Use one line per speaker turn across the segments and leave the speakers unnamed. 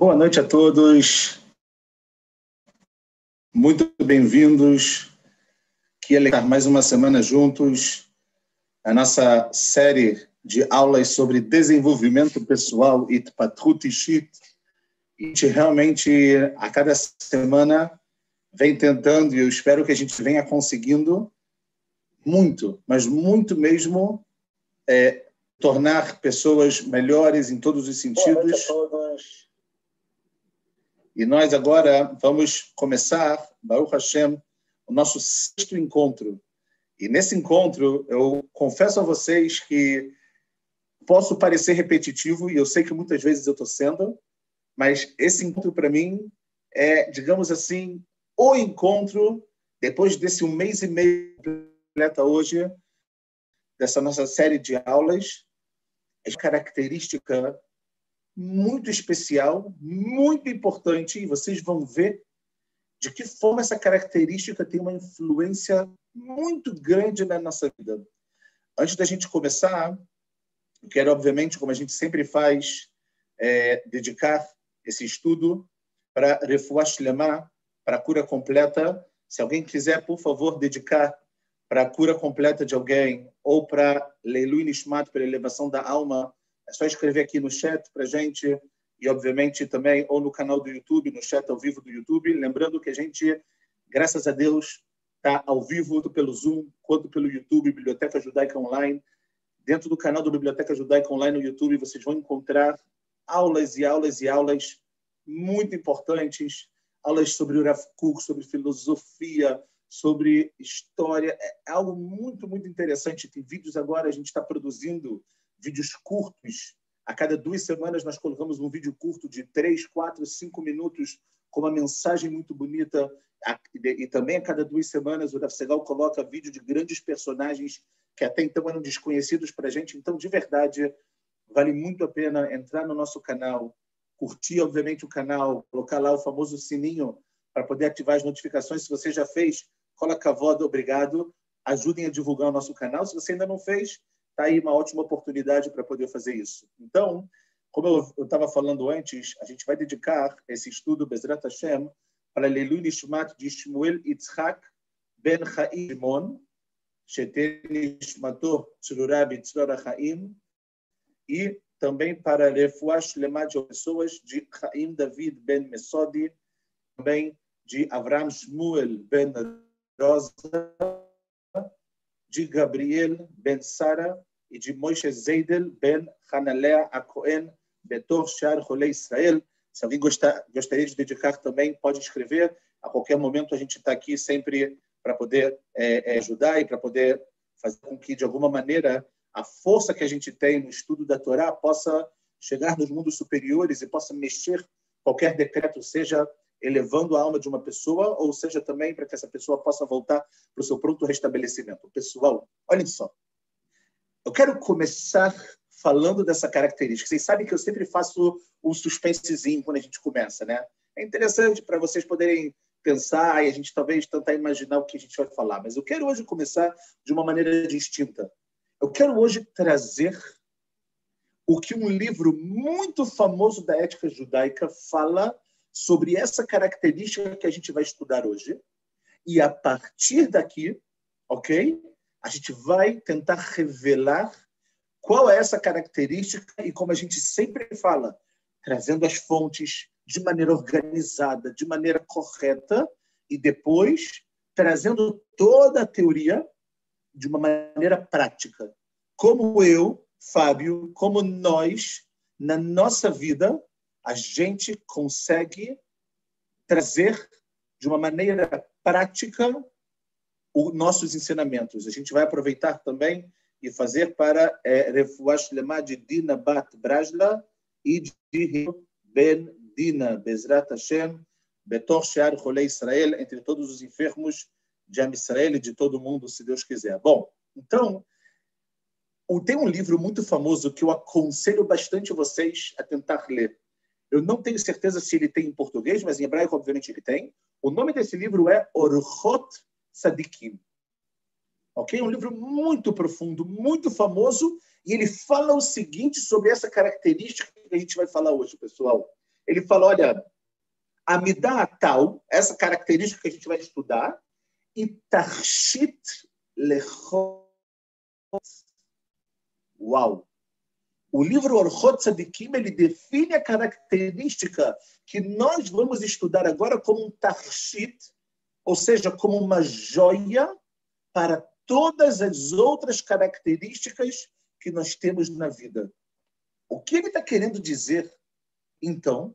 Boa noite a todos. Muito bem-vindos. Que estar mais uma semana juntos. A nossa série de aulas sobre desenvolvimento pessoal e Patrut Ishit. A gente realmente, a cada semana, vem tentando, e eu espero que a gente venha conseguindo muito, mas muito mesmo, é, tornar pessoas melhores em todos os sentidos. E nós agora vamos começar, Baruch Hashem, o nosso sexto encontro. E nesse encontro, eu confesso a vocês que posso parecer repetitivo, e eu sei que muitas vezes eu estou sendo, mas esse encontro, para mim, é, digamos assim, o encontro, depois desse um mês e meio completa hoje, dessa nossa série de aulas, é característica muito especial, muito importante, e vocês vão ver de que forma essa característica tem uma influência muito grande na nossa vida. Antes da gente começar, quero, obviamente, como a gente sempre faz, é, dedicar esse estudo para Refuah Shlema, para a cura completa. Se alguém quiser, por favor, dedicar para a cura completa de alguém ou para Leilu Nishmat, para a elevação da alma, é só escrever aqui no chat para gente e, obviamente, também ou no canal do YouTube, no chat ao vivo do YouTube. Lembrando que a gente, graças a Deus, está ao vivo tanto pelo Zoom quanto pelo YouTube, Biblioteca Judaica Online. Dentro do canal do Biblioteca Judaica Online no YouTube, vocês vão encontrar aulas e aulas e aulas muito importantes, aulas sobre o Rav Kuk, sobre filosofia, sobre história. É algo muito, muito interessante. Tem vídeos agora, a gente está produzindo vídeos curtos. A cada duas semanas nós colocamos um vídeo curto de três, quatro, cinco minutos com uma mensagem muito bonita. E também a cada duas semanas o Dafsegal coloca vídeo de grandes personagens que até então eram desconhecidos para a gente. Então, de verdade, vale muito a pena entrar no nosso canal, curtir, obviamente, o canal, colocar lá o famoso sininho para poder ativar as notificações. Se você já fez, Coloca a voz, obrigado. Ajudem a divulgar o nosso canal. Se você ainda não fez, está aí uma ótima oportunidade para poder fazer isso. Então, como eu estava falando antes, a gente vai dedicar esse estudo, Bezrat Hashem, para Leilu Nishmat de Shmuel Yitzhak Ben Chaim Shimon, Sheter Nishmato Tzurura Bitzrora Chaim, e também para Refuah Shlema de pessoas de Chaim David Ben Mesodi, também de Avram Shmuel Ben Rosa, de Gabriel ben Sara e de Moshe Zeidel ben Hanalea Acoen Betor Shar Rolê Israel. Se alguém gostar, gostaria de dedicar também, pode escrever. A qualquer momento a gente está aqui sempre para poder é, é, ajudar e para poder fazer com que, de alguma maneira, a força que a gente tem no estudo da Torá possa chegar nos mundos superiores e possa mexer qualquer decreto, seja elevando a alma de uma pessoa, ou seja, também para que essa pessoa possa voltar para o seu pronto restabelecimento. Pessoal, olhem só. Eu quero começar falando dessa característica. Vocês sabem que eu sempre faço o suspensezinho quando a gente começa, né? É interessante para vocês poderem pensar e a gente talvez tentar imaginar o que a gente vai falar. Mas eu quero hoje começar de uma maneira distinta. Eu quero hoje trazer o que um livro muito famoso da ética judaica fala sobre essa característica que a gente vai estudar hoje. E a partir daqui, ok? A gente vai tentar revelar qual é essa característica e, como a gente sempre fala, trazendo as fontes de maneira organizada, de maneira correta, e depois trazendo toda a teoria de uma maneira prática. Como eu, Fábio, como nós, na nossa vida, a gente consegue trazer de uma maneira prática os nossos ensinamentos. A gente vai aproveitar também e fazer para é, Refuah Shlema de Dina Bat Brajla e de Ben Dina Bezrat Hashem Betor Shear Rolei Israel, entre todos os enfermos de Am Israel e de todo mundo, se Deus quiser. Bom, então, tem um livro muito famoso que eu aconselho bastante vocês a tentar ler, eu não tenho certeza se ele tem em português, mas em hebraico, obviamente, ele tem. O nome desse livro é Orchot Sadikim. Ok? Um livro muito profundo, muito famoso, e ele fala o seguinte sobre essa característica que a gente vai falar hoje, pessoal. ele fala, olha, a midá tal, essa característica que a gente vai estudar, e tarshit lechot. Uau! O livro Orchot Tzadikim, ele define a característica que nós vamos estudar agora como um tarshit, ou seja, como uma joia para todas as outras características que nós temos na vida. O que ele está querendo dizer, então,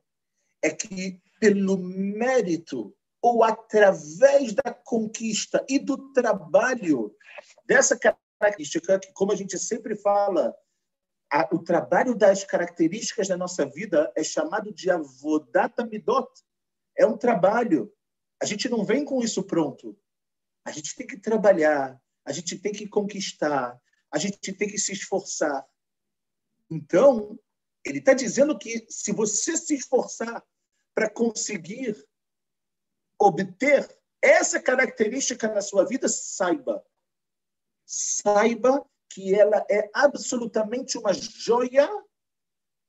é que pelo mérito ou através da conquista e do trabalho dessa característica, que, como a gente sempre fala, a, o trabalho das características da nossa vida é chamado de avodata midot. É um trabalho. A gente não vem com isso pronto. A gente tem que trabalhar, a gente tem que conquistar, a gente tem que se esforçar. Então, ele está dizendo que se você se esforçar para conseguir obter essa característica na sua vida, saiba. Saiba que ela é absolutamente uma joia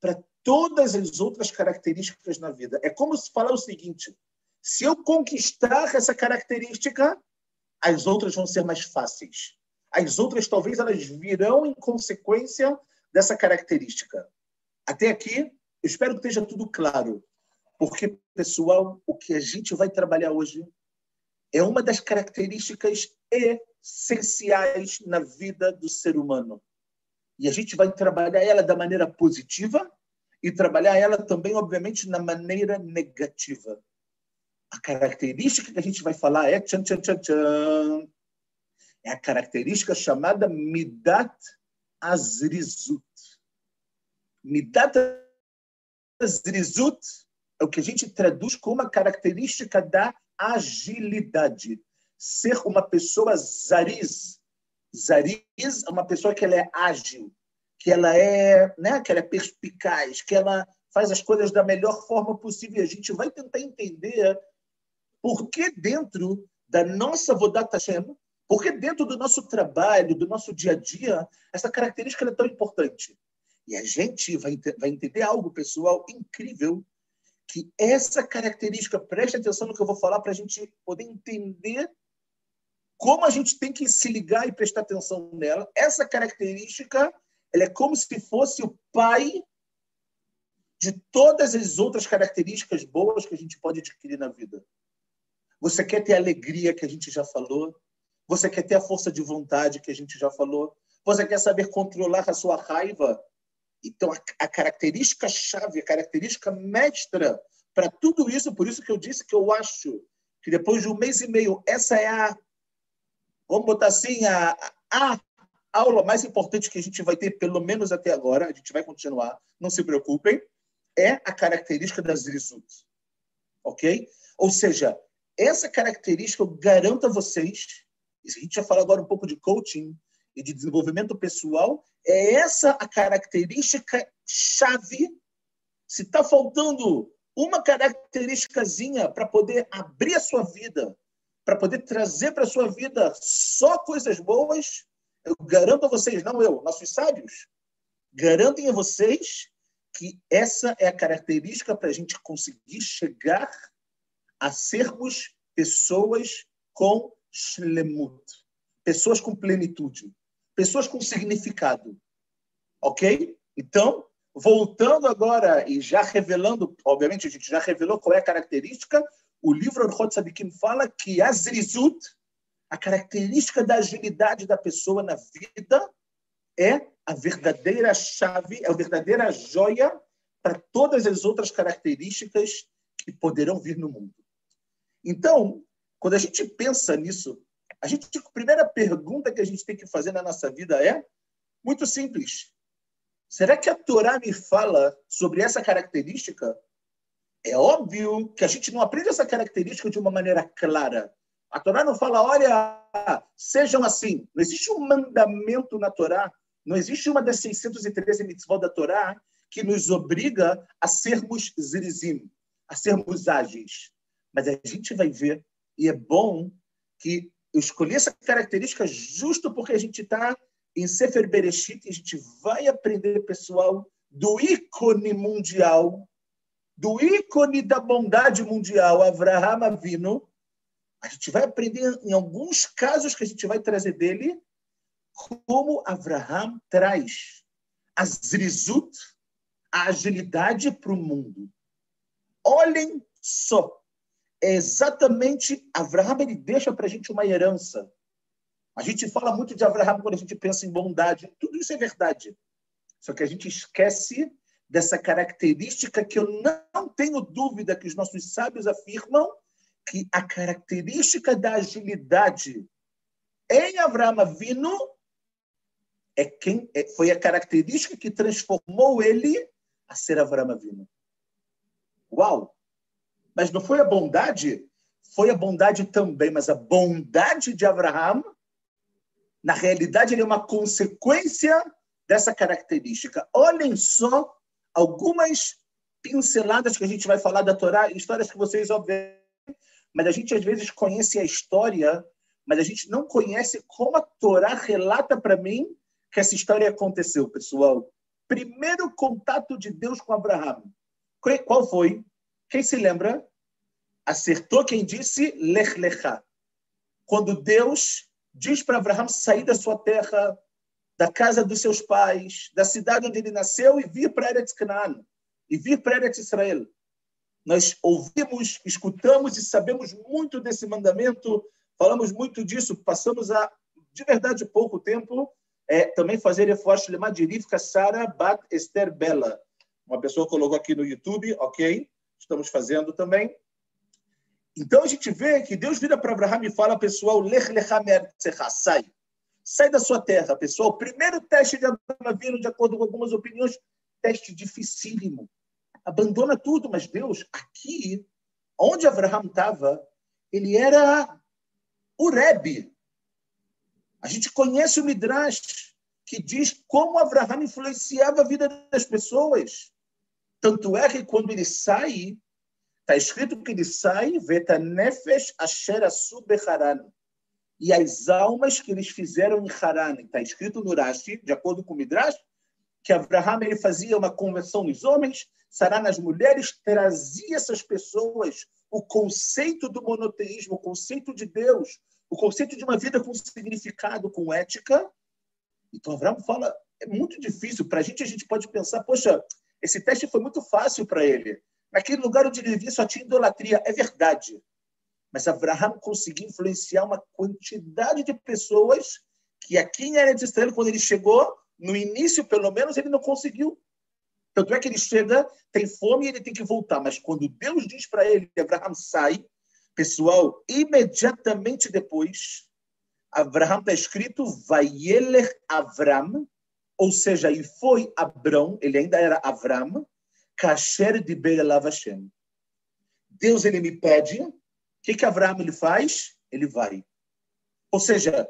para todas as outras características na vida. É como se falar o seguinte: se eu conquistar essa característica, as outras vão ser mais fáceis. As outras talvez elas virão em consequência dessa característica. Até aqui, eu espero que esteja tudo claro. Porque, pessoal, o que a gente vai trabalhar hoje é uma das características essenciais na vida do ser humano. E a gente vai trabalhar ela da maneira positiva e trabalhar ela também, obviamente, na maneira negativa. A característica que a gente vai falar é tchan, tchan, tchan, tchan, é a característica chamada Midat Azrizut. Midat Azrizut é o que a gente traduz como uma característica da agilidade. Ser uma pessoa zariz. Zariz é uma pessoa que ela é ágil, que ela é, né, que ela é perspicaz, que ela faz as coisas da melhor forma possível. A gente vai tentar entender por que dentro da nossa Vodat Hashem, por que dentro do nosso trabalho, do nosso dia a dia, essa característica é tão importante. E a gente vai, vai entender algo, pessoal, incrível, que essa característica, preste atenção no que eu vou falar para a gente poder entender como a gente tem que se ligar e prestar atenção nela. Essa característica, ela é como se fosse o pai de todas as outras características boas que a gente pode adquirir na vida. Você quer ter a alegria que a gente já falou? Você quer ter a força de vontade que a gente já falou? Você quer saber controlar a sua raiva? Então, a, a característica chave, a característica mestra para tudo isso, por isso que eu disse que eu acho que depois de um mês e meio, essa é a, vamos botar assim, a, a aula mais importante que a gente vai ter, pelo menos até agora, a gente vai continuar, não se preocupem, é a característica das risut. Ok? Ou seja, essa característica eu garanto a vocês, a gente já fala agora um pouco de coaching, e de desenvolvimento pessoal, é essa a característica chave. Se está faltando uma característicazinha para poder abrir a sua vida, para poder trazer para a sua vida só coisas boas, eu garanto a vocês, não eu, nossos sábios, garantem a vocês que essa é a característica para a gente conseguir chegar a sermos pessoas com shlemut, pessoas com plenitude pessoas com significado. Ok? Então, voltando agora e já revelando, obviamente a gente já revelou qual é a característica, o livro Orchot Sadikim fala que a zrizut, a característica da agilidade da pessoa na vida, é a verdadeira chave, é a verdadeira joia para todas as outras características que poderão vir no mundo. Então, quando a gente pensa nisso, a gente, a primeira pergunta que a gente tem que fazer na nossa vida é muito simples. Será que a Torá me fala sobre essa característica? É óbvio que a gente não aprende essa característica de uma maneira clara. A Torá não fala, olha, sejam assim. Não existe um mandamento na Torá, não existe uma das 613 mitzvot da Torá que nos obriga a sermos zirizim, a sermos ágeis. Mas a gente vai ver, e é bom que eu escolhi essa característica justo porque a gente está em Sefer Bereshit e a gente vai aprender, pessoal, do ícone mundial do ícone da bondade mundial, Avraham Avino, a gente vai aprender em alguns casos que a gente vai trazer dele como Avraham traz a zrizut, a agilidade para o mundo. Olhem só, é exatamente Avraham ele deixa para a gente uma herança. A gente fala muito de Avraham quando a gente pensa em bondade, tudo isso é verdade. Só que a gente esquece dessa característica que eu não tenho dúvida que os nossos sábios afirmam que a característica da agilidade em Avraham Avinu é quem é, foi a característica que transformou ele a ser Avraham Avinu. Uau! Mas não foi a bondade? Foi a bondade também, mas a bondade de Abraham, na realidade, ele é uma consequência dessa característica. Olhem só algumas pinceladas que a gente vai falar da Torá, histórias que vocês obviamente, mas a gente às vezes conhece a história, mas a gente não conhece como a Torá relata para mim que essa história aconteceu, pessoal. Primeiro contato de Deus com Abraão. Qual foi? Quem se lembra? Acertou quem disse Lech Lecha. Quando Deus diz para Abraão sair da sua terra, da casa dos seus pais, da cidade onde ele nasceu e vir para Eretz Canaan, e vir para Eretz Israel. Nós ouvimos, escutamos e sabemos muito desse mandamento, falamos muito disso, passamos a, de verdade, pouco tempo, é, também fazer reforço de Madirifka Sara Bat Esther Bela. Uma pessoa colocou aqui no YouTube, ok, estamos fazendo também. Então a gente vê que Deus vira para Abraão e fala, pessoal, lech sai. Sai da sua terra, pessoal. Primeiro teste de Abraão de acordo com algumas opiniões, teste dificílimo. Abandona tudo, mas Deus, aqui, onde Abraão estava, ele era o Rebbe. A gente conhece o Midrash, que diz como Abraão influenciava a vida das pessoas. Tanto é que quando ele sai, está escrito que ele sai, veta nefesh asher Haran. E as almas que eles fizeram em Haran. Está escrito no Rashi, de acordo com o Midrash, que Abraham ele fazia uma conversão nos homens, Sará nas mulheres, trazia essas pessoas o conceito do monoteísmo, o conceito de Deus, o conceito de uma vida com significado, com ética. Então, Abraão fala, é muito difícil. Para a gente, a gente pode pensar, poxa, esse teste foi muito fácil para ele. Naquele lugar onde ele vivia só tinha idolatria. É verdade. Mas Abraão conseguiu influenciar uma quantidade de pessoas que aqui em Eretz Israel, quando ele chegou, no início, pelo menos, ele não conseguiu. Tanto é que ele chega, tem fome e ele tem que voltar. Mas quando Deus diz para ele, Abraão sai, pessoal, imediatamente depois, Abraão está escrito, Vayelech Avram, ou seja, e foi Abrão, ele ainda era Avram, Kasher de Hashem. Deus ele me pede, o que que Abraão ele faz? Ele vai. Ou seja,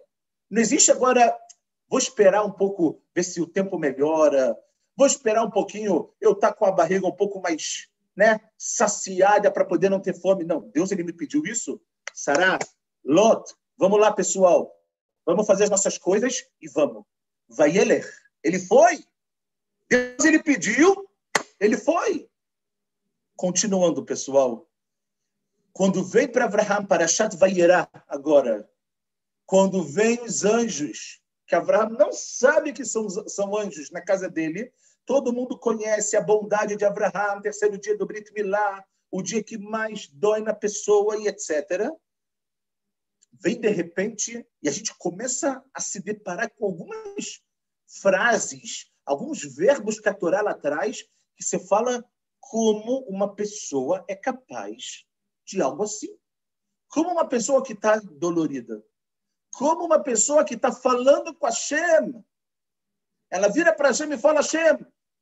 não existe agora, vou esperar um pouco, ver se o tempo melhora, vou esperar um pouquinho, eu tá com a barriga um pouco mais né, saciada para poder não ter fome. Não, Deus ele me pediu isso. Sará, Lot, vamos lá, pessoal. Vamos fazer as nossas coisas e vamos. Vai ele. Ele foi. Deus ele pediu, ele foi. Continuando, pessoal. Quando vem para Abraham, para Chat Vayerá, agora, quando vem os anjos, que Abraham não sabe que são, são anjos na casa dele, todo mundo conhece a bondade de Abraham, terceiro dia do Brit Milá, o dia que mais dói na pessoa e etc. Vem de repente e a gente começa a se deparar com algumas frases, alguns verbos que a Torá lá atrás que você fala como uma pessoa é capaz de algo assim. Como uma pessoa que está dolorida. Como uma pessoa que está falando com a Shem. Ela vira para a Shem e fala: Shem,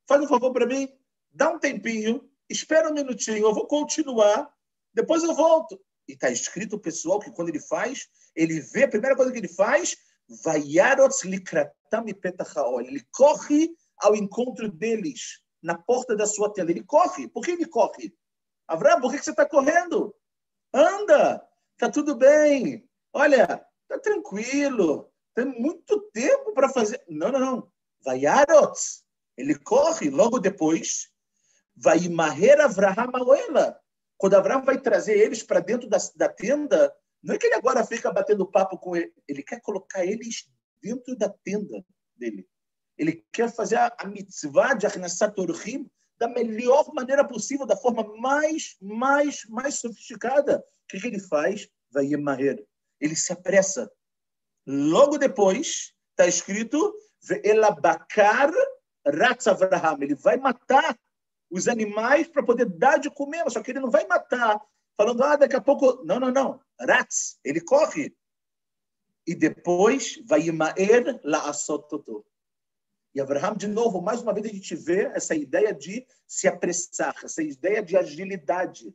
faz um favor para mim, dá um tempinho, espera um minutinho, eu vou continuar, depois eu volto. E está escrito, pessoal, que quando ele faz, ele vê, a primeira coisa que ele faz, ele corre ao encontro deles na porta da sua tenda. Ele corre. Por que ele corre? Abraão, por que você está correndo? Anda, está tudo bem. Olha, está tranquilo. Tem muito tempo para fazer. Não, não, não. Vaiarot. Ele corre logo depois. vai maher Avraham Aoela. Quando Abraão vai trazer eles para dentro da, da tenda, não é que ele agora fica batendo papo com ele, ele quer colocar eles dentro da tenda dele. Ele quer fazer a, mitzvah de Arnasat Orhim da melhor maneira possível, da forma mais, mais, mais sofisticada. O que, que ele faz? Vai Maher. Ele se apressa. Logo depois, está escrito, Elabakar Ratz Avraham. Ele vai matar os animais para poder dar de comer, só que ele não vai matar, falando, ah, daqui a pouco. Não, não, não. Ratz, ele corre. E depois vai Imaer la asototo. E Abraham, de novo, mais uma vez a gente vê essa ideia de se apressar, essa ideia de agilidade.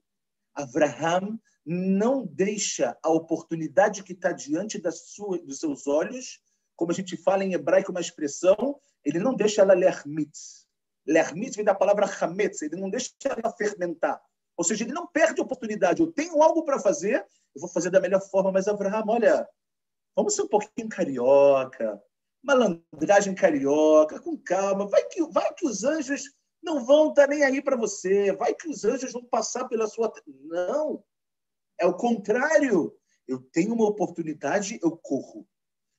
Abraham não deixa a oportunidade que está diante da sua, dos seus olhos, como a gente fala em hebraico, uma expressão, ele não deixa ela lermitz. Lermitz vem da palavra hametz, ele não deixa ela fermentar. Ou seja, ele não perde a oportunidade. Eu tenho algo para fazer, eu vou fazer da melhor forma, mas Abraham, olha, vamos ser um pouquinho carioca, malandragem carioca, com calma. Vai que, vai que os anjos não vão estar tá nem aí para você. Vai que os anjos vão passar pela sua. Não. É o contrário. Eu tenho uma oportunidade, eu corro.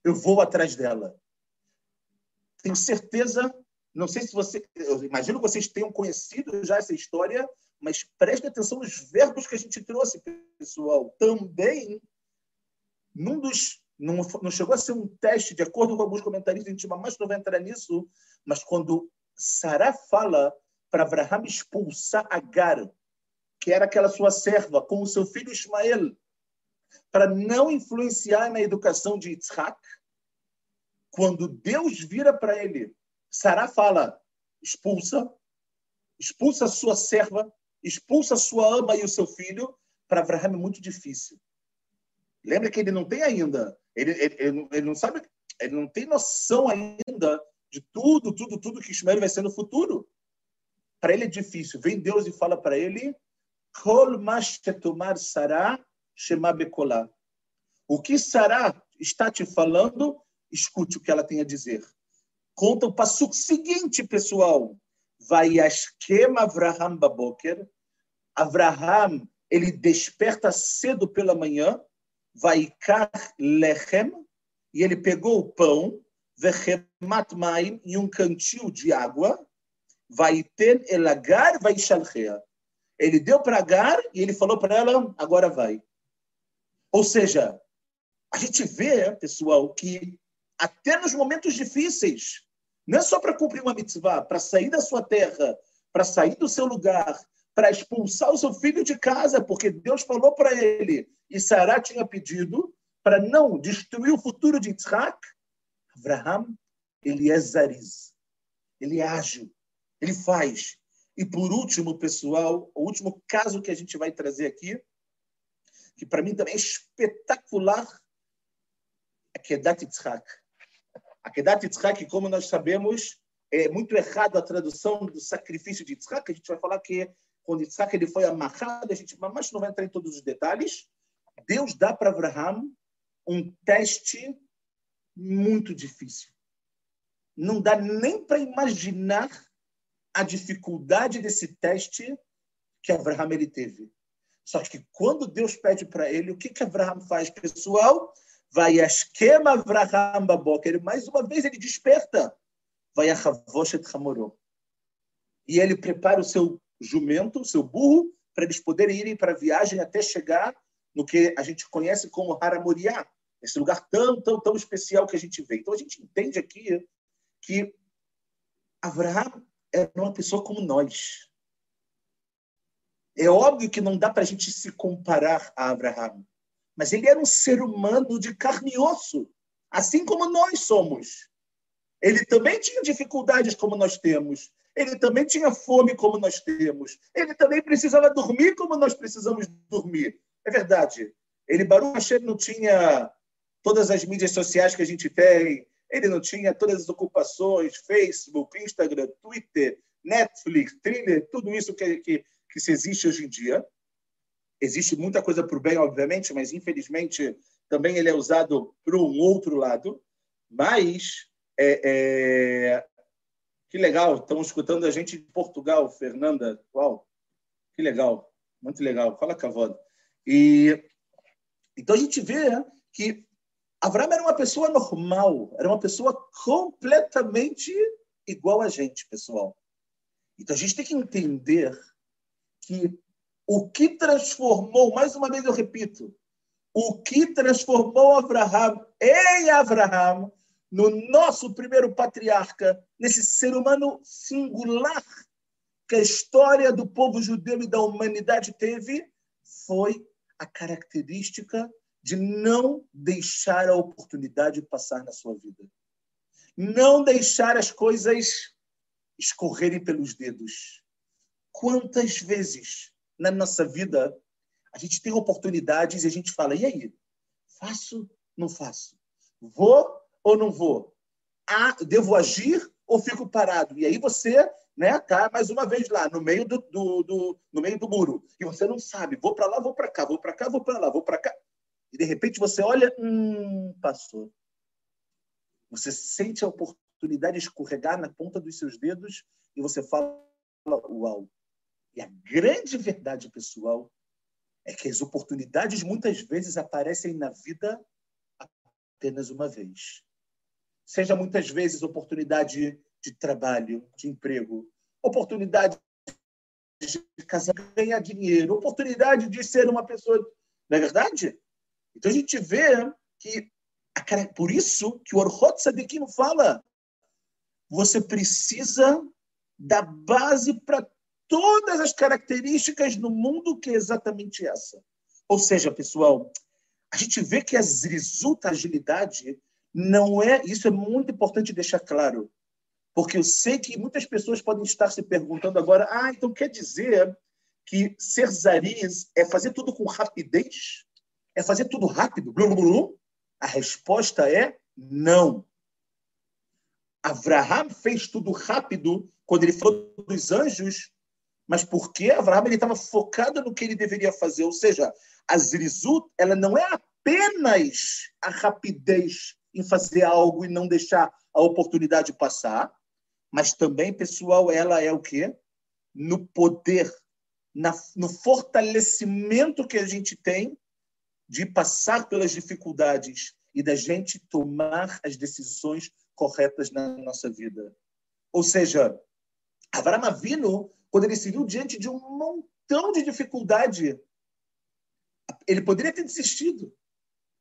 Eu vou atrás dela. Tenho certeza, não sei se você. Eu imagino que vocês tenham conhecido já essa história, mas preste atenção nos verbos que a gente trouxe, pessoal. Também, num dos não, não chegou a ser um teste, de acordo com alguns comentaristas, a gente mais não vai entrar nisso, mas quando Sará fala para Abraham expulsar Agar, que era aquela sua serva, com o seu filho Ismael, para não influenciar na educação de Isaac, quando Deus vira para ele, Sará fala: expulsa, expulsa a sua serva, expulsa a sua ama e o seu filho. Para Abraham é muito difícil. Lembra que ele não tem ainda, ele, ele, ele, ele não sabe, ele não tem noção ainda de tudo, tudo, tudo que Ismael vai ser no futuro. Para ele é difícil. Vem Deus e fala para ele: Kol tomar Sará shema bekolá. O que Sará está te falando, escute o que ela tem a dizer. Conta o passo seguinte, pessoal. Vai esquema Avraham baboker. Avraham, ele desperta cedo pela manhã Vaikar lechem, e ele pegou o pão, vechemat maim, e um cantil de água, vaiten elagar vaishalchea. Ele deu para Agar e ele falou para ela, agora vai. Ou seja, a gente vê, pessoal, que até nos momentos difíceis, não é só para cumprir uma mitzvah, para sair da sua terra, para sair do seu lugar, para expulsar o seu filho de casa, porque Deus falou para ele, e Sará tinha pedido para não destruir o futuro de Isaac. Abraham, ele é zariz, ele é ágil, ele faz. E por último, pessoal, o último caso que a gente vai trazer aqui, que para mim também é espetacular, é Kedat Yitzhak. A Kedat Yitzhak, como nós sabemos, é muito errado a tradução do sacrifício de Yitzhak. A gente vai falar que quando Isaac ele foi amarrado, a gente mas não vai entrar em todos os detalhes. Deus dá para Abraham um teste muito difícil. Não dá nem para imaginar a dificuldade desse teste que Abraham ele teve. Só que quando Deus pede para ele, o que que Abraham faz, pessoal? Vai a esquema Abraham baboker. Mais uma vez ele desperta. Vai a Havoshet Hamoró. E ele prepara o seu jumento, seu burro, para eles poderem irem para a viagem até chegar no que a gente conhece como Haramuriá, esse lugar tão, tão, tão especial que a gente vê. Então a gente entende aqui que Abraão era uma pessoa como nós. É óbvio que não dá para a gente se comparar a Abraão, mas ele era um ser humano de carne e osso, assim como nós somos. Ele também tinha dificuldades como nós temos. Ele também tinha fome como nós temos. Ele também precisava dormir como nós precisamos dormir. É verdade. Ele, Baruch Hashem, não tinha todas as mídias sociais que a gente tem. Ele não tinha todas as ocupações, Facebook, Instagram, Twitter, Netflix, Thriller, tudo isso que, que, que se existe hoje em dia. Existe muita coisa para o bem, obviamente, mas infelizmente também ele é usado para um outro lado. Mas é, é, Que legal, estão escutando a gente de Portugal, Fernanda. Uau, que legal, muito legal. Fala, Cavod. E então a gente vê que Abraão era uma pessoa normal, era uma pessoa completamente igual a gente, pessoal. Então a gente tem que entender que o que transformou, mais uma vez eu repito, o que transformou Abraão em Abraão, no nosso primeiro patriarca, nesse ser humano singular que a história do povo judeu e da humanidade teve, foi a característica de não deixar a oportunidade passar na sua vida. Não deixar as coisas escorrerem pelos dedos. Quantas vezes na nossa vida a gente tem oportunidades e a gente fala: e aí? Faço? Não faço? Vou ou não vou? Ah, devo agir ou fico parado? E aí você né, tá mais uma vez lá no meio do, do, do no meio do muro e você não sabe, vou para lá, vou para cá, vou para cá, vou para lá, vou para cá. E de repente você olha, hum, passou. Você sente a oportunidade de escorregar na ponta dos seus dedos e você fala, uau. E a grande verdade pessoal é que as oportunidades muitas vezes aparecem na vida apenas uma vez. Seja muitas vezes oportunidade de trabalho, de emprego, oportunidade de casar, ganhar dinheiro, oportunidade de ser uma pessoa. Não é verdade? Então a gente vê que por isso que o Orhot Sadikim fala você precisa da base para todas as características no mundo que é exatamente essa. Ou seja, pessoal, a gente vê que a zrizut, a agilidade, não é. Isso é muito importante deixar claro. Porque eu sei que muitas pessoas podem estar se perguntando agora: ah, então quer dizer que ser zariz é fazer tudo com rapidez? É fazer tudo rápido? Blu, blu, blu? A resposta é não. Abraham fez tudo rápido quando ele falou dos anjos mas porque Abraão estava focado no que ele deveria fazer, ou seja, a zrizut, ela não é apenas a rapidez em fazer algo e não deixar a oportunidade passar, mas também, pessoal, ela é o quê? No poder, na, no fortalecimento que a gente tem de passar pelas dificuldades e da gente tomar as decisões corretas na nossa vida. Ou seja, Abraão Avino quando ele se viu diante de um montão de dificuldade, ele poderia ter desistido.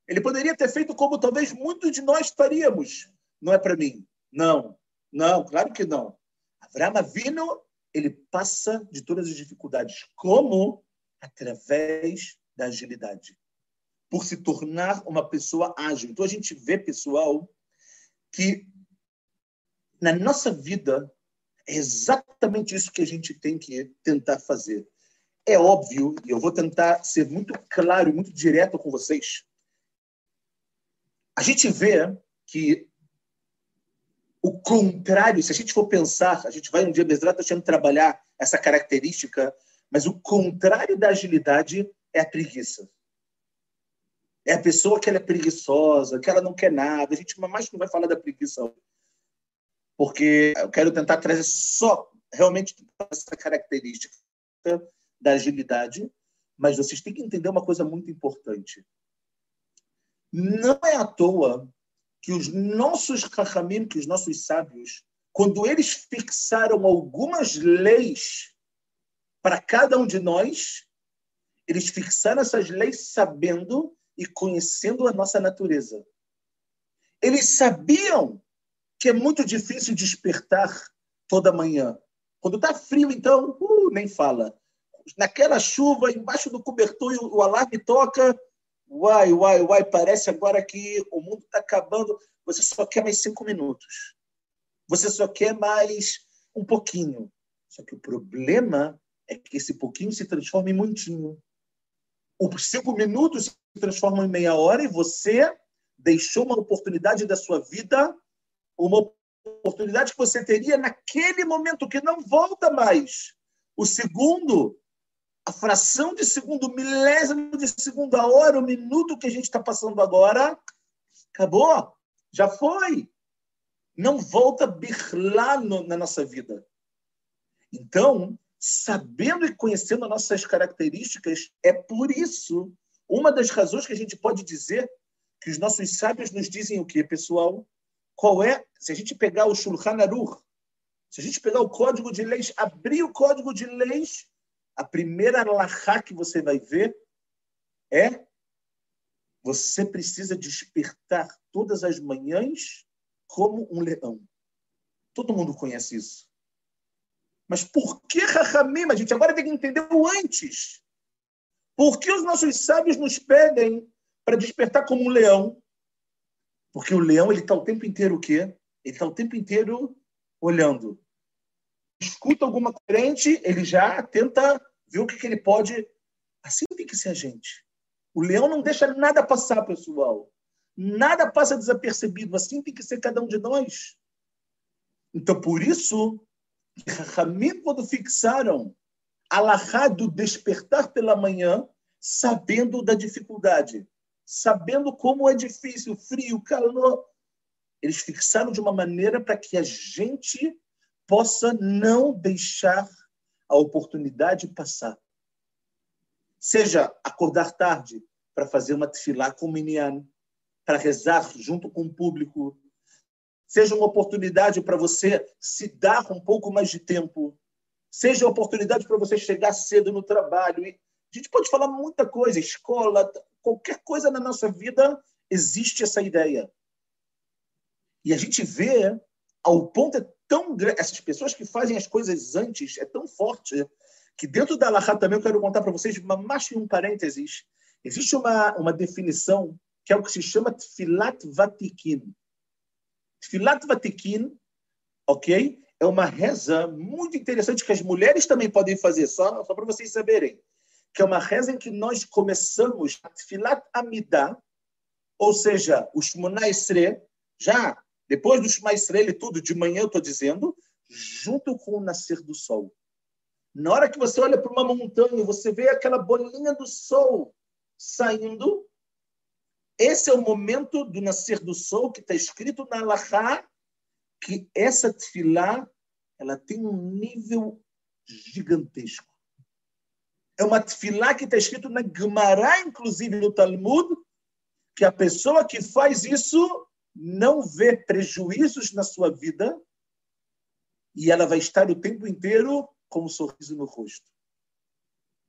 Ele poderia ter feito como talvez muitos de nós faríamos. Não é para mim. Não, não, claro que não. Abraão Avino, ele passa de todas as dificuldades. Como? Através da agilidade. Por se tornar uma pessoa ágil. Então a gente vê, pessoal, que na nossa vida é exatamente isso que a gente tem que tentar fazer. É óbvio, e eu vou tentar ser muito claro muito direto com vocês. A gente vê que o contrário, se a gente for pensar, a gente vai um dia mesmo deixando trabalhar essa característica, mas o contrário da agilidade é a preguiça. É a pessoa que ela é preguiçosa, que ela não quer nada. A gente mais não vai falar da preguiça porque eu quero tentar trazer só realmente essa característica da agilidade, mas vocês têm que entender uma coisa muito importante. Não é à toa que os nossos rachamim, que os nossos sábios, quando eles fixaram algumas leis para cada um de nós, eles fixaram essas leis sabendo e conhecendo a nossa natureza. Eles sabiam que é muito difícil despertar toda manhã. Quando está frio, então, uh, nem fala. Naquela chuva, embaixo do cobertor, o alarme toca. Uai, uai, uai, parece agora que o mundo está acabando. Você só quer mais cinco minutos. Você só quer mais um pouquinho. Só que o problema é que esse pouquinho se transforma em muitinho. Os cinco minutos se transformam em meia hora e você deixou uma oportunidade da sua vida uma oportunidade que você teria naquele momento que não volta mais. O segundo, a fração de segundo, milésimo de segundo, a hora, o minuto que a gente está passando agora, acabou, já foi. não volta birlar na nossa vida. Então, sabendo e conhecendo as nossas características, é por isso uma das razões que a gente pode dizer que os nossos sábios nos dizem o quê, pessoal? Qual é, se a gente pegar o Shulchan Aruch, se a gente pegar o código de leis, abrir o código de leis, a primeira alahá que você vai ver é você precisa despertar todas as manhãs como um leão. Todo mundo conhece isso. Mas por que Rahamim? A gente agora tem que entender o antes. Por que os nossos sábios nos pedem para despertar como um leão? Porque o leão ele está o tempo inteiro o quê? Ele está o tempo inteiro olhando. Escuta alguma corrente, ele já tenta ver o que, que ele pode. Assim tem que ser a gente. O leão não deixa nada passar, pessoal. Nada passa desapercebido. Assim tem que ser cada um de nós. Então, por isso, Ramim, quando fixaram Alahá do despertar pela manhã, sabendo da dificuldade, sabendo como é difícil, frio, calor, eles fixaram de uma maneira para que a gente possa não deixar a oportunidade passar. Seja acordar tarde para fazer uma tefilá com o minyan, para rezar junto com o público, seja uma oportunidade para você se dar um pouco mais de tempo, seja uma oportunidade para você chegar cedo no trabalho. E a gente pode falar muita coisa, escola, qualquer coisa na nossa vida existe essa ideia. E a gente vê ao ponto tão essas pessoas que fazem as coisas antes é tão forte que dentro da Laha também eu quero contar para vocês, mais um parênteses, existe uma, uma definição que é o que se chama Tfilat Vatikin. Tfilat Vatikin, ok? É uma reza muito interessante que as mulheres também podem fazer, só, só para vocês saberem. Que é uma reza em que nós começamos Tfilat Amidah, ou seja, o Shmona Esre, já depois do Shema Israel e tudo, de manhã eu estou dizendo, junto com o nascer do sol. Na hora que você olha para uma montanha, você vê aquela bolinha do sol saindo, esse é o momento do nascer do sol que está escrito na Alahá, que essa tefilá ela tem um nível gigantesco. É uma tefilá que está escrito na Gemara, inclusive no Talmud, que a pessoa que faz isso não vê prejuízos na sua vida e ela vai estar o tempo inteiro com um sorriso no rosto.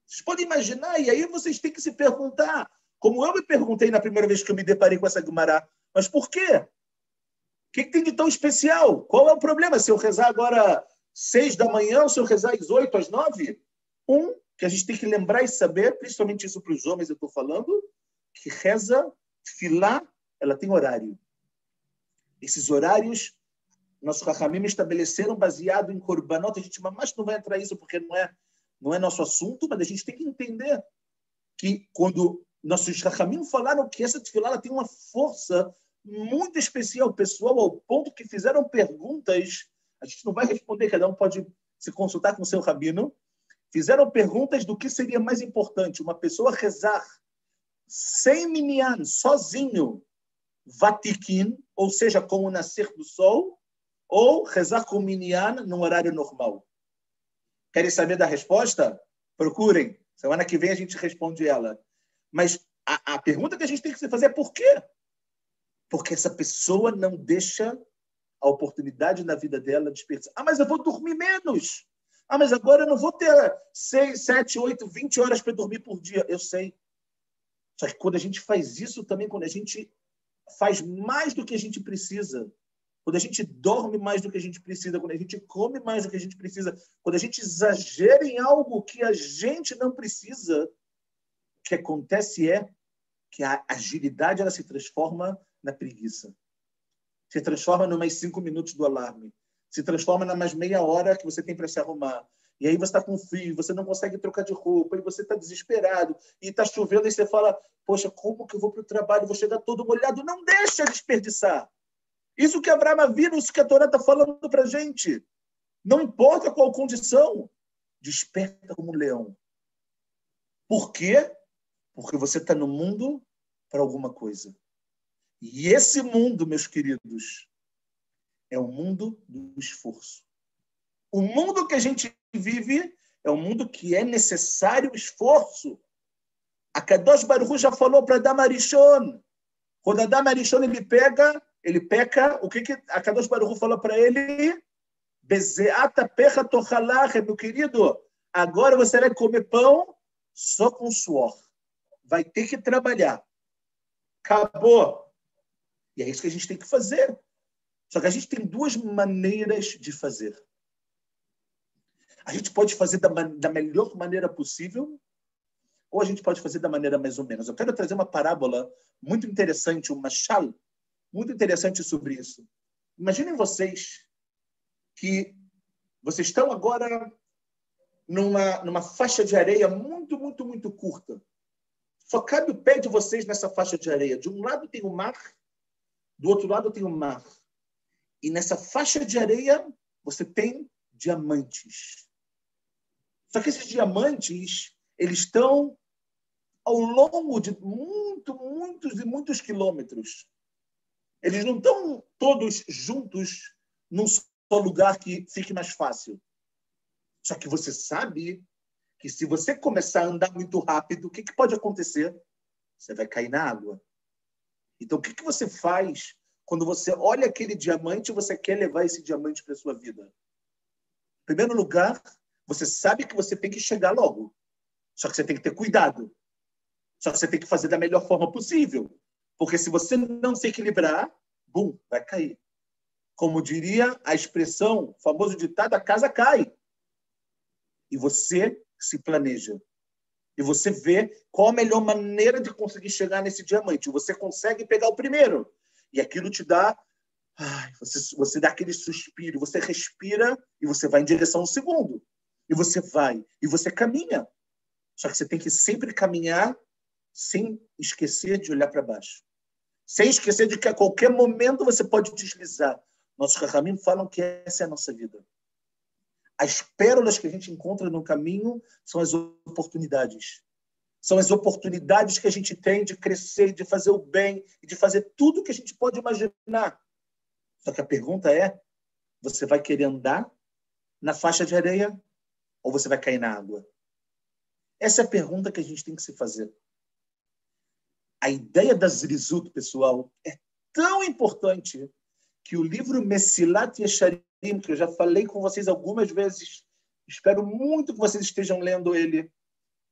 Vocês podem imaginar, e aí vocês têm que se perguntar, como eu me perguntei na primeira vez que eu me deparei com essa Gumará, mas por quê? O que, tem de tão especial? Qual é o problema se eu rezar agora seis da manhã ou se eu rezar às oito, às nove? Um, que a gente tem que lembrar e saber, principalmente isso para os homens eu estou falando, que reza, filá, ela tem horário. Esses horários, nossos Rahamim estabeleceram baseado em Korbanot. A gente mas não vai entrar nisso porque não é, não é nosso assunto, mas a gente tem que entender que quando nossos Rahamim falaram que essa tefilá tem uma força muito especial, pessoal, ao ponto que fizeram perguntas. A gente não vai responder, cada um pode se consultar com o seu rabino. Fizeram perguntas do que seria mais importante: uma pessoa rezar sem minyan, sozinho, vatikin, ou seja, com o nascer do sol, ou rezar com minyan no horário normal. Querem saber da resposta? Procurem. Semana que vem a gente responde ela. Mas a, a pergunta que a gente tem que se fazer é por quê? Porque essa pessoa não deixa a oportunidade na vida dela desperdiçar. Ah, mas eu vou dormir menos. Ah, mas agora eu não vou ter 6, 7, 8, 20 horas para dormir por dia. Eu sei. Só que quando a gente faz isso também, quando a gente faz mais do que a gente precisa, quando a gente dorme mais do que a gente precisa, quando a gente come mais do que a gente precisa, quando a gente exagera em algo que a gente não precisa, o que acontece é que a agilidade ela se transforma na preguiça. Se transforma em mais cinco minutos do alarme. Se transforma na mais meia hora que você tem para se arrumar. E aí você está com frio, você não consegue trocar de roupa, e você está desesperado, e está chovendo, e você fala, poxa, como que eu vou para o trabalho? Vou chegar todo molhado. Não deixa desperdiçar. Isso que Abraão viu, isso que a Torá está falando para a gente. Não importa qual condição, desperta como um leão. Por quê? Porque você está no mundo para alguma coisa. E esse mundo, meus queridos, é o mundo do esforço. O mundo que a gente vive é um mundo que é necessário esforço. A Kadosh Baruch já falou para Adam Arishon. Quando Adam Arishon ele pega, ele peca, o que, que a Kadosh Baruch falou para ele? Bezeata pecha tochalach, meu querido. Agora você vai comer pão só com suor. Vai ter que trabalhar. Acabou. E é isso que a gente tem que fazer. Só que a gente tem duas maneiras de fazer. A gente pode fazer da, da melhor maneira possível, ou a gente pode fazer da maneira mais ou menos. Eu quero trazer uma parábola muito interessante, uma chal, muito interessante sobre isso. Imaginem vocês que vocês estão agora numa, numa faixa de areia muito, muito, muito curta. Só cabe o pé de vocês nessa faixa de areia. De um lado tem o mar, do outro lado tem o mar. E nessa faixa de areia você tem diamantes. Só que esses diamantes, eles estão ao longo de muito, muitos e muitos quilômetros. Eles não estão todos juntos num só lugar que fique mais fácil. Só que você sabe que se você começar a andar muito rápido, o que, que pode acontecer? Você vai cair na água. Então, o que, que você faz quando você olha aquele diamante e você quer levar esse diamante para a sua vida? Em primeiro lugar, você sabe que você tem que chegar logo. Só que você tem que ter cuidado. Só que você tem que fazer da melhor forma possível. Porque se você não se equilibrar, bum, vai cair. Como diria a expressão, o famoso ditado, a casa cai. E você se planeja. E você vê qual a melhor maneira de conseguir chegar nesse diamante. Você consegue pegar o primeiro. E aquilo te dá Ai, você, você dá aquele suspiro, você respira e você vai em direção ao segundo. E você vai, e você caminha. Só que você tem que sempre caminhar sem esquecer de olhar para baixo. Sem esquecer de que a qualquer momento você pode deslizar. Nossos Rahamim falam que essa é a nossa vida. As pérolas que a gente encontra no caminho são as oportunidades. São as oportunidades que a gente tem de crescer, de fazer o bem, de fazer tudo que a gente pode imaginar. Só que a pergunta é: você vai querer andar na faixa de areia ou você vai cair na água? Essa é a pergunta que a gente tem que se fazer. A ideia da Zrizut, pessoal, é tão importante que o livro Messilat Yesharim, que eu já falei com vocês algumas vezes, espero muito que vocês estejam lendo ele,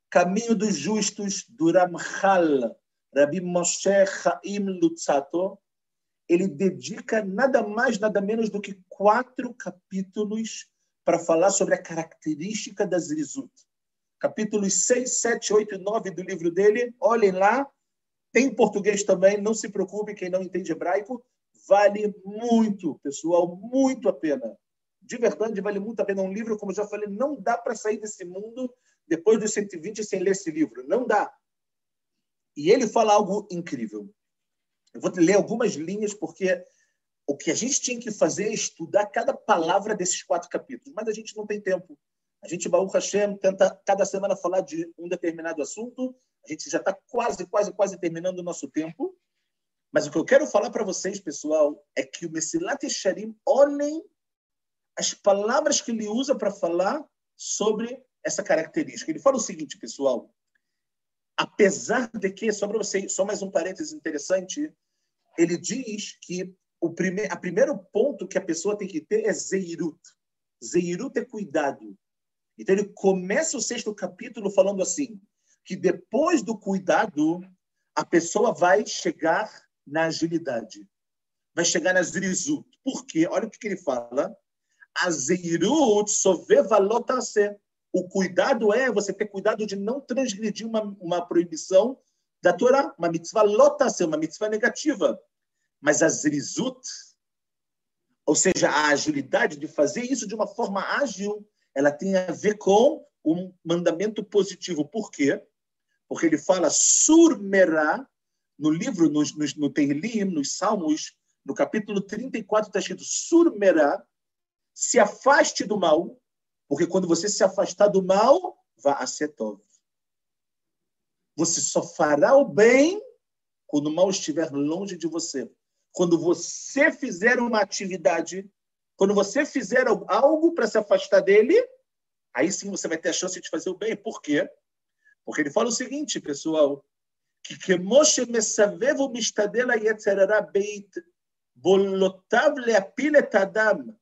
Caminho dos Justos, do Ramchal, Rabbi Moshe Chaim Lutzato, ele dedica nada mais, nada menos do que quatro capítulos para falar sobre a característica das Zrizut. Capítulos 6, 7, 8 e 9 do livro dele, olhem lá. Tem português também, não se preocupe, quem não entende hebraico, vale muito, pessoal, muito a pena. De verdade, vale muito a pena. Um livro, como eu já falei, não dá para sair desse mundo depois dos 120 sem ler esse livro. Não dá. E ele fala algo incrível. Eu vou ler algumas linhas, porque o que a gente tinha que fazer é estudar cada palavra desses quatro capítulos, mas a gente não tem tempo. A gente, Baruch Hashem, tenta cada semana falar de um determinado assunto, a gente já está quase, quase, quase terminando o nosso tempo. Mas o que eu quero falar para vocês, pessoal, é que o Messilat Sharim, olhem as palavras que ele usa para falar sobre essa característica. Ele fala o seguinte, pessoal, apesar de que, só vocês, só mais um parênteses interessante, ele diz que o primeiro, a primeiro ponto que a pessoa tem que ter é zeirut. Zeirut é cuidado. Então ele começa o sexto capítulo falando assim, que depois do cuidado, a pessoa vai chegar na agilidade. Vai chegar na zrizut. Por quê? Olha o que, ele fala. A zeirut soveva lotase. O cuidado é você ter cuidado de não transgredir uma, uma proibição da Torá, uma mitzvah lotase, uma mitzvah negativa. Mas a zrizut, ou seja, a agilidade de fazer isso de uma forma ágil, ela tem a ver com um mandamento positivo. Por quê? Porque ele fala surmerá, no livro, no, no, no nos Salmos, no capítulo 34, está escrito surmerá, se afaste do mal, porque quando você se afastar do mal, vá a setov. Você só fará o bem quando o mal estiver longe de você quando você fizer uma atividade, quando você fizer algo para se afastar dele, aí sim você vai ter a chance de fazer o bem. Por quê? Porque ele fala o seguinte, pessoal, que que Moshe mesavevo mistadela yetzerara beit bolotav leapilet adam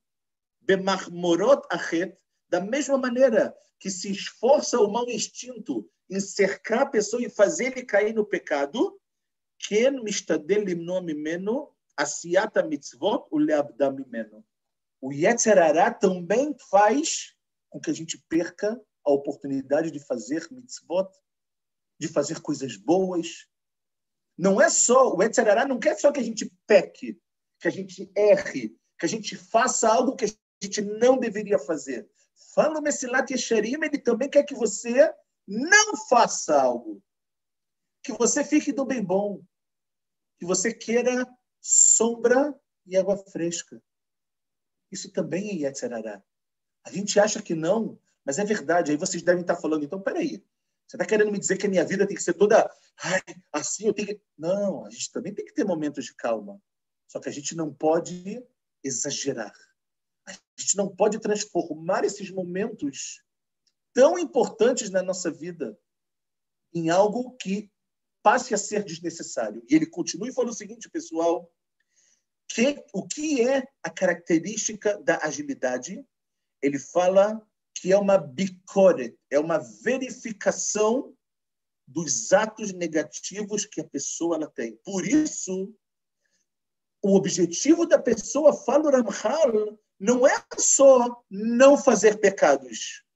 bemachmorot achet da mesma maneira que se esforça o mau instinto em cercar a pessoa e fazer ele cair no pecado, quem mistadel nome menos Asiat mitzvot mimeno. O Yetzerará também faz com que a gente perca a oportunidade de fazer mitzvot, de fazer coisas boas. Não é só, o Yetzerará não quer só que a gente peque, que a gente erre, que a gente faça algo que a gente não deveria fazer. Fala o Messilat Yesharim, ele também quer que você não faça algo. Que você fique do bem bom. Que você queira sombra e água fresca. Isso também é Yetzerará. A gente acha que não, mas é verdade. Aí vocês devem estar falando, então, peraí, você está querendo me dizer que a minha vida tem que ser toda Ai, assim? Eu tenho que... Não, a gente também tem que ter momentos de calma. Só que a gente não pode exagerar. A gente não pode transformar esses momentos tão importantes na nossa vida em algo que passe a ser desnecessário. E ele continua e fala o seguinte, pessoal: que, o que é a característica da agilidade? Ele fala que é uma bicore, é uma verificação dos atos negativos que a pessoa ela tem. Por isso, o objetivo da pessoa, fala o não é só não fazer pecados.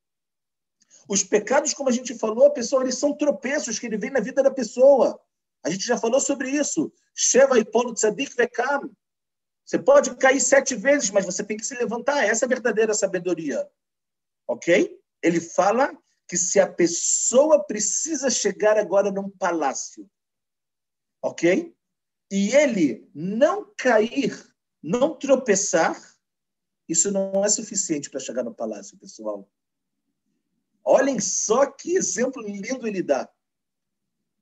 Os pecados, como a gente falou, pessoal, eles são tropeços que ele vem na vida da pessoa. A gente já falou sobre isso. Sheva e Polo Tzadik Vekam. Você pode cair sete vezes, mas você tem que se levantar. Essa é a verdadeira sabedoria. Ok? Ele fala que se a pessoa precisa chegar agora num palácio, ok? E ele não cair, não tropeçar, isso não é suficiente para chegar no palácio, pessoal. Olhem só que exemplo lindo ele dá.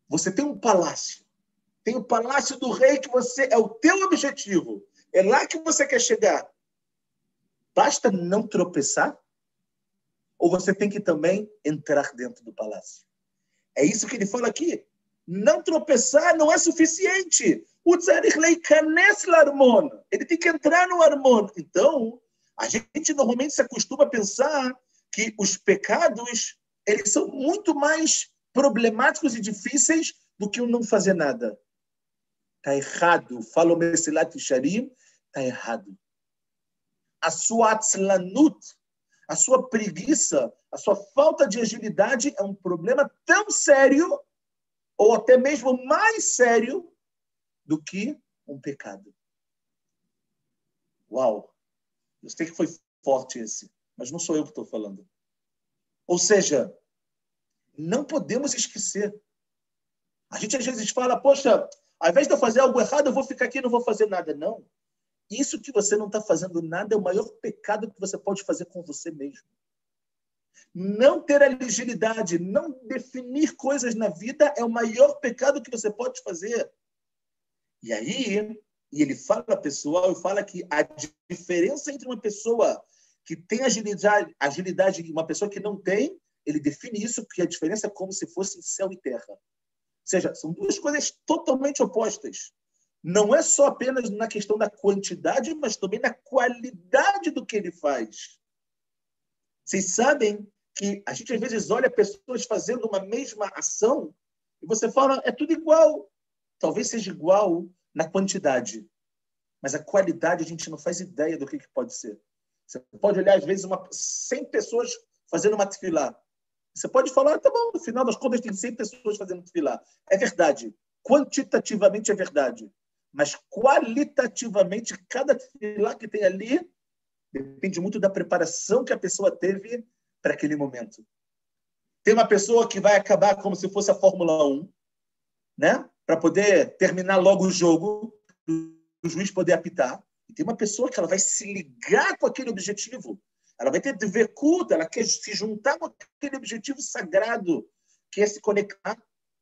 Você tem um palácio. Tem o palácio do rei que você é o teu objetivo. É lá que você quer chegar. Basta não tropeçar? Ou você tem que também entrar dentro do palácio? É isso que ele fala aqui. Não tropeçar não é suficiente. O tzarich leikanes larmon. Ele tem que entrar no armon. Então, a gente normalmente se acostuma a pensar que os pecados eles são muito mais problemáticos e difíceis do que o não fazer nada. Está errado. Fala o Mesilat Sharim, está errado. A sua atzlanut, a sua preguiça, a sua falta de agilidade é um problema tão sério, ou até mesmo mais sério, do que um pecado. Uau! Eu sei que foi forte esse mas não sou eu que estou falando. Ou seja, não podemos esquecer. A gente às vezes fala, poxa, ao invés de eu fazer algo errado, eu vou ficar aqui e não vou fazer nada. Não. Isso que você não está fazendo nada é o maior pecado que você pode fazer com você mesmo. Não ter agilidade, não definir coisas na vida é o maior pecado que você pode fazer. E aí, e ele fala pessoal, e fala que a diferença entre uma pessoa que tem agilidade, agilidade uma pessoa que não tem, ele define isso porque a diferença é como se fosse céu e terra. Ou seja, são duas coisas totalmente opostas. Não é só apenas na questão da quantidade, mas também na qualidade do que ele faz. Vocês sabem que a gente às vezes olha pessoas fazendo uma mesma ação e você fala, é tudo igual. Talvez seja igual na quantidade, mas a qualidade a gente não faz ideia do que, que pode ser. Você pode olhar, às vezes, uma, 100 pessoas fazendo uma tefilá. Você pode falar, tá bom, no final das contas tem 100 pessoas fazendo tefilá. É verdade. Quantitativamente é verdade. Mas qualitativamente, cada tefilá que tem ali depende muito da preparação que a pessoa teve para aquele momento. Tem uma pessoa que vai acabar como se fosse a Fórmula 1, né? para poder terminar logo o jogo, o juiz poder apitar. E tem uma pessoa que ela vai se ligar com aquele objetivo. Ela vai ter de ver culto, ela quer se juntar com aquele objetivo sagrado, que é se conectar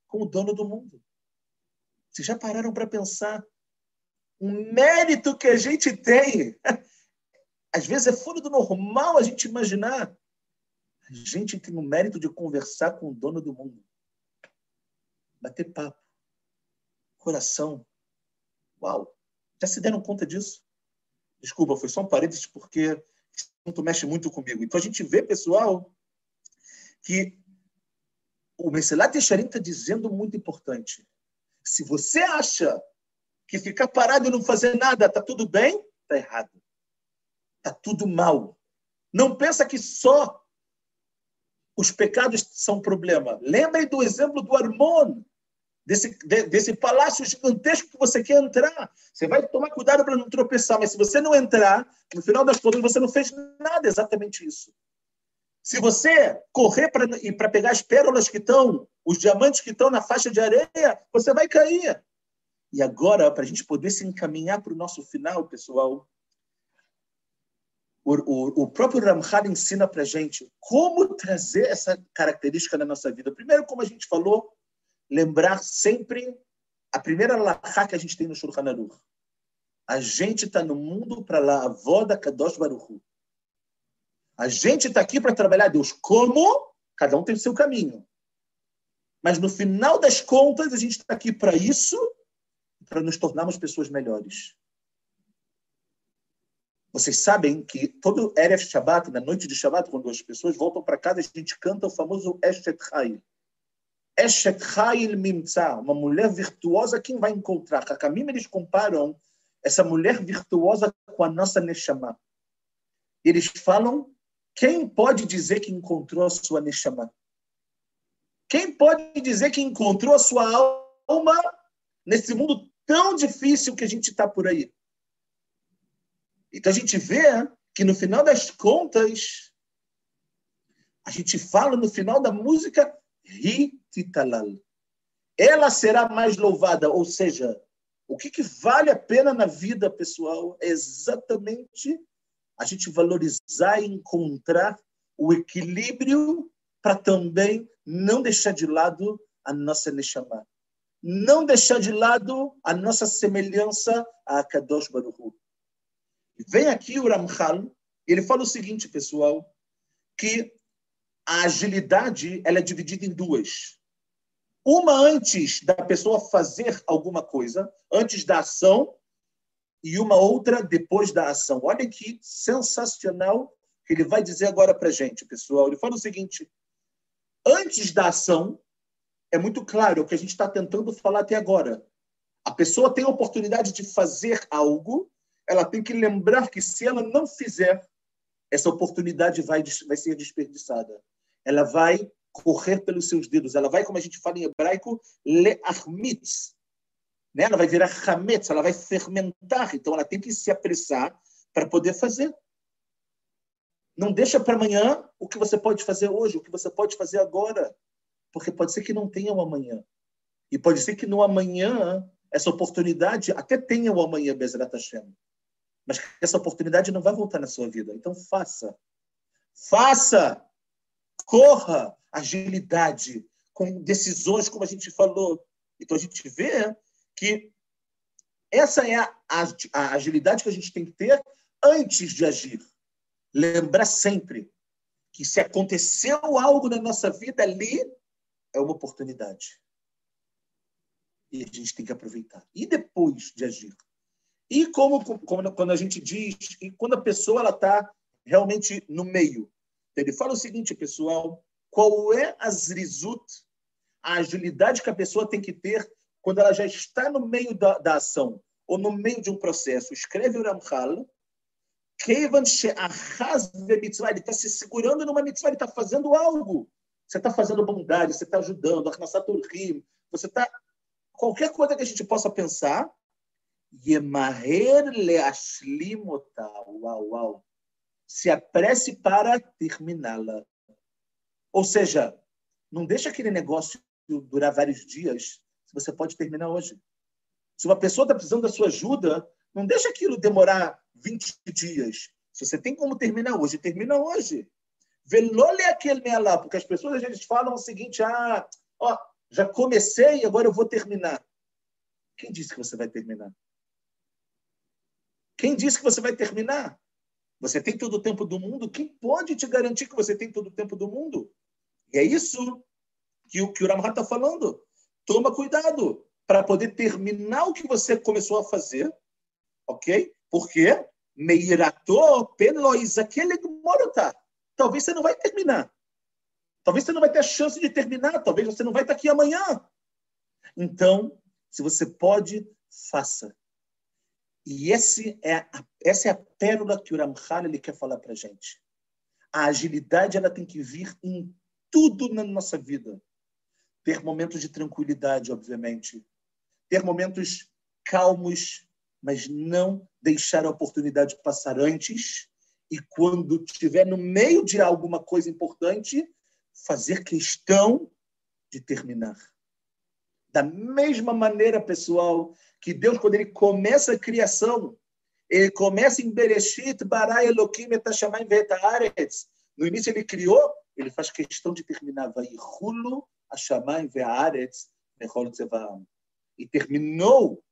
com o dono do mundo. Vocês já pararam para pensar? O mérito que a gente tem Às vezes é fora do normal a gente imaginar. A gente tem o mérito de conversar com o dono do mundo. Bater papo. Coração. Uau! Já se deram conta disso? Desculpa, foi só um parênteses porque isso mexe muito comigo. Então a gente vê, pessoal, que o Messelat Yesharim está dizendo muito importante. Se você acha que ficar parado e não fazer nada está tudo bem, está errado. Está tudo mal. Não pensa que só os pecados são problema. Lembre do exemplo do Armon, desse, desse palácio gigantesco que você quer entrar. Você vai tomar cuidado para não tropeçar, mas se você não entrar, no final das contas você não fez nada exatamente isso. Se você correr para pegar as pérolas que estão, os diamantes que estão na faixa de areia, você vai cair. E agora, para a gente poder se encaminhar para o nosso final, pessoal, o, o, o próprio Ramchal ensina para gente como trazer essa característica na nossa vida. Primeiro, como a gente falou, lembrar sempre a primeira lahá que a gente tem no Shulchan Aruch. A gente está no mundo para lá, a avó da Kadosh Baruch a gente está aqui para trabalhar Deus. Como? Cada um tem o seu caminho. Mas no final das contas, a gente está aqui para isso, para nos tornarmos pessoas melhores. Vocês sabem que todo Erev Shabbat, na noite de Shabbat, quando as pessoas voltam para casa, a gente canta o famoso Eshet. Eshet Chayil Mimtza, uma mulher virtuosa, quem vai encontrar? Hakamim, eles comparam essa mulher virtuosa com a nossa Neshama. Eles falam quem pode dizer que encontrou a sua Neshama? Quem pode dizer que encontrou a sua alma nesse mundo tão difícil que a gente está por aí? Então a gente vê que no final das contas, a gente fala no final da música, Rititalal. Ela será mais louvada, ou seja, o que, que vale a pena na vida pessoal é exatamente a gente valorizar e encontrar o equilíbrio para também não deixar de lado a nossa Neshama. Não deixar de lado a nossa semelhança a Kadosh Baruch. Vem aqui o Ramchal, ele fala o seguinte, pessoal, que a agilidade ela é dividida em duas. Uma antes da pessoa fazer alguma coisa, antes da ação, e uma outra depois da ação. Olha que sensacional que ele vai dizer agora para a gente, pessoal. Ele fala o seguinte: antes da ação, é muito claro o que a gente está tentando falar até agora. A pessoa tem a oportunidade de fazer algo, ela tem que lembrar que se ela não fizer, essa oportunidade vai, vai ser desperdiçada. Ela vai correr pelos seus dedos, ela vai, como a gente fala em hebraico, le'armitz, né? Ela vai virar hametz, ela vai fermentar, então ela tem que se apressar para poder fazer. Não deixa para amanhã o que você pode fazer hoje, o que você pode fazer agora, porque pode ser que não tenha o um amanhã. E pode ser que no amanhã essa oportunidade até tenha o amanhã, Bezerra Hashem. Mas essa oportunidade não vai voltar na sua vida. Então faça. Faça. Corra. Agilidade. Com decisões, como a gente falou. Então a gente vê que essa é a, a, agilidade que a gente tem que ter antes de agir. Lembrar sempre que se aconteceu algo na nossa vida ali, é uma oportunidade. E a gente tem que aproveitar. E depois de agir. E como, como quando a gente diz, e quando a pessoa está realmente no meio. Ele fala o seguinte, pessoal, qual é a zrizut, a agilidade que a pessoa tem que ter quando ela já está no meio da, da ação ou no meio de um processo. Escreve o Ramchal, ele está se segurando numa mitzvah, ele está fazendo algo. Você está fazendo bondade, você está ajudando, você está. Qualquer coisa que a gente possa pensar, Yemaher leashlimota. Uau, uau. Se apresse para terminá-la. Ou seja, não deixa aquele negócio durar vários dias se você pode terminar hoje. Se uma pessoa está precisando da sua ajuda, não deixa aquilo demorar 20 dias. Se você tem como terminar hoje, termina hoje. Velole aquele lá, porque as pessoas às vezes falam o seguinte: ah, ó, já comecei, agora eu vou terminar. Quem disse que você vai terminar? Quem disse que você vai terminar? Você tem todo o tempo do mundo? Quem pode te garantir que você tem todo o tempo do mundo? E é isso que o, que o está falando. Toma cuidado para poder terminar o que você começou a fazer, ok? Porque meirato pelois aquele morota. Talvez você não vai terminar. Talvez você não vai ter a chance de terminar. Talvez você não vai estar aqui amanhã. Então, se você pode, faça. E esse é a, essa é a pérola que o Ramchal ele quer falar para gente. A agilidade ela tem que vir em tudo na nossa vida. Ter momentos de tranquilidade, obviamente. Ter momentos calmos, mas não deixar a oportunidade passar antes. E quando estiver no meio de alguma coisa importante, fazer questão de terminar. Da mesma maneira, pessoal, que Deus, quando ele começa a criação, ele começa em Bereshit, Bara Elohim Etashamayim Ve'etaretz. No início ele criou, ele faz questão de terminar. Tzevaam. E terminou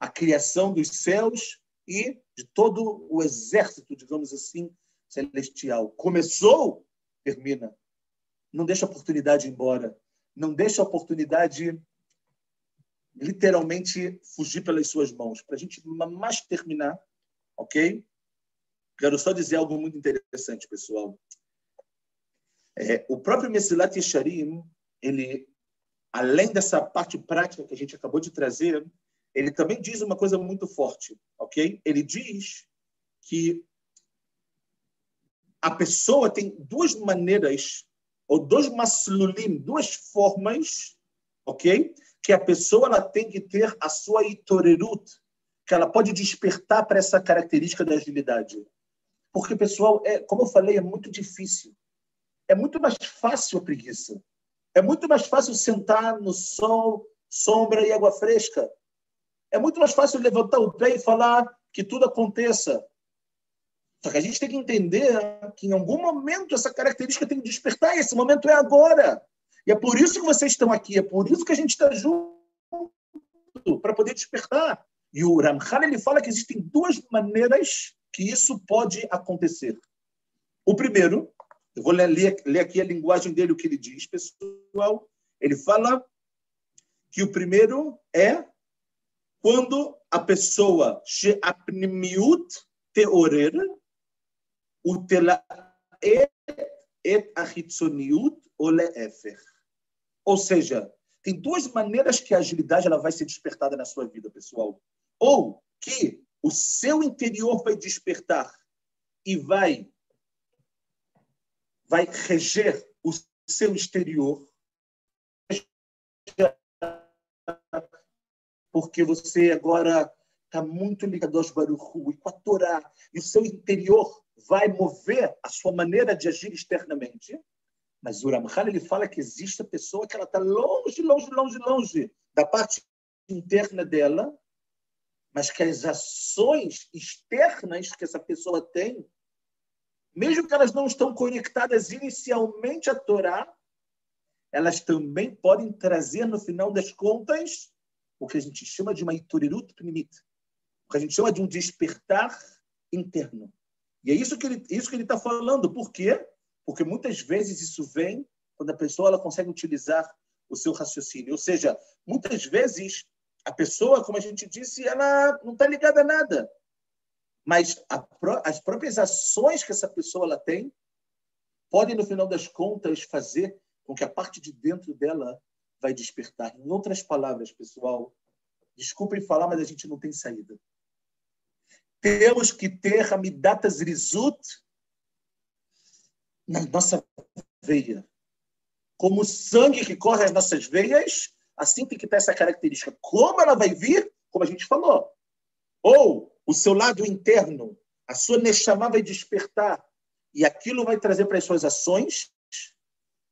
a criação dos céus e de todo o exército, digamos assim, celestial. Começou, termina. Não deixa a oportunidade embora. Não deixa a oportunidade literalmente fugir pelas suas mãos. Para a gente mais terminar, ok? Quero só dizer algo muito interessante, pessoal. É, o próprio Mesilat Yesharim, ele, além dessa parte prática que a gente acabou de trazer, ele também diz uma coisa muito forte, ok? Ele diz que a pessoa tem duas maneiras, ou dois maslulim, duas formas, ok? que a pessoa ela tem que ter a sua itorerut, que ela pode despertar para essa característica da agilidade. Porque, pessoal, é, como eu falei, é muito difícil. É muito mais fácil a preguiça. É muito mais fácil sentar no sol, sombra e água fresca. É muito mais fácil levantar o pé e falar que tudo aconteça. Só que a gente tem que entender que em algum momento essa característica tem que despertar, e esse momento é agora. E é por isso que vocês estão aqui, é por isso que a gente está junto, para poder despertar. E o Ramchal ele fala que existem duas maneiras que isso pode acontecer. O primeiro, eu vou ler, ler aqui a linguagem dele, o que ele diz, pessoal. Ele fala que o primeiro é quando a pessoa apnimiut teorer utela et achitzoniut olefer. Ou seja, tem duas maneiras que a agilidade ela vai ser despertada na sua vida, pessoal. Ou que o seu interior vai despertar e vai vai reger o seu exterior porque você agora está muito ligado aos Baruchu e com a Torá, e o seu interior vai mover a sua maneira de agir externamente. Mas o Ramchal ele fala que existe a pessoa que ela está longe, longe, longe, longe da parte interna dela, mas que as ações externas que essa pessoa tem, mesmo que elas não estão conectadas inicialmente à Torá, elas também podem trazer, no final das contas, o que a gente chama de uma iturirut primit, o que a gente chama de um despertar interno. E é isso que ele isso que ele está falando. Por quê? porque muitas vezes isso vem quando a pessoa ela consegue utilizar o seu raciocínio. Ou seja, muitas vezes a pessoa, como a gente disse, ela não está ligada a nada. Mas as próprias ações que essa pessoa ela tem podem, no final das contas, fazer com que a parte de dentro dela vai despertar. Em outras palavras, pessoal, desculpem falar, mas a gente não tem saída. Temos que ter a midatas rizut na nossa veia. Como o sangue que corre nas nossas veias, assim tem que ter essa característica. Como ela vai vir? Como a gente falou. Ou o seu lado interno, a sua Neshama vai despertar e aquilo vai trazer para as suas ações,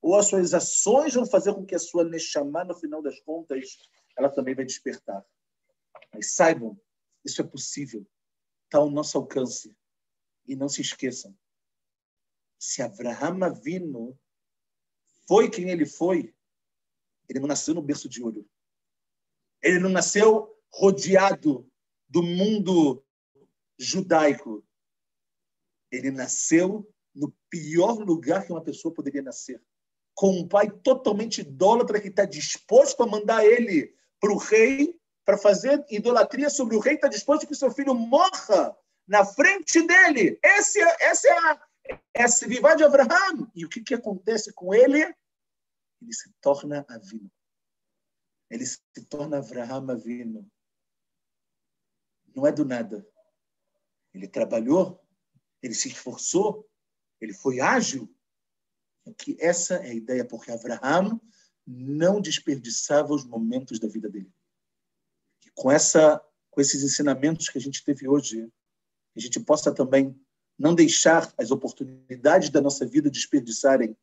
ou as suas ações vão fazer com que a sua Neshama, no final das contas, ela também vai despertar. Mas saibam, isso é possível, está ao nosso alcance. E não se esqueçam, se Abraham Avino foi quem ele foi, ele não nasceu no berço de ouro. Ele não nasceu rodeado do mundo judaico. ele nasceu no pior lugar que uma pessoa poderia nascer. Com um pai totalmente idólatra que está disposto a mandar ele para o rei para fazer idolatria sobre o rei, está disposto que seu filho morra na frente dele. Esse, é, essa é a, é a Sivivá de Abraham. E o que, que acontece com ele? Ele se torna Avino. Ele se torna Abraham Avino. Não é do nada. Ele trabalhou, ele se esforçou, ele foi ágil. Que essa é a ideia, porque Abraham não desperdiçava os momentos da vida dele. E com essa, com esses ensinamentos que a gente teve hoje, a gente possa também não deixar as oportunidades da nossa vida desperdiçarem,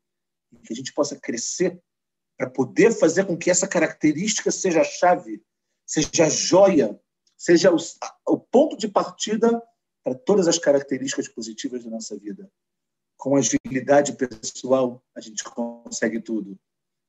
que a gente possa crescer para poder fazer com que essa característica seja a chave, seja a joia, seja o, o ponto de partida para todas as características positivas da nossa vida. Com agilidade pessoal, a gente consegue tudo.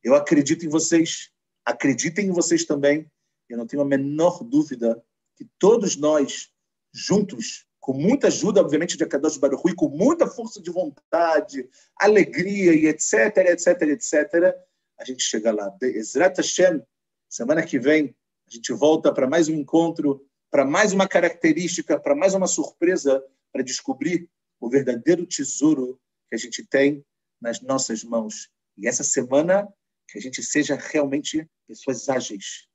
Eu acredito em vocês, acreditem em vocês também. Eu não tenho a menor dúvida que todos nós, juntos, com muita ajuda, obviamente, de Akadosh Baruch e com muita força de vontade, alegria e etc, etc, etc, a gente chega lá. Ezrat Hashem, semana que vem, a gente volta para mais um encontro, para mais uma característica, para mais uma surpresa, para descobrir o verdadeiro tesouro que a gente tem nas nossas mãos. E essa semana, que a gente seja realmente pessoas ágeis.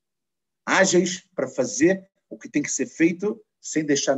Ágeis para fazer o que tem que ser feito sem deixar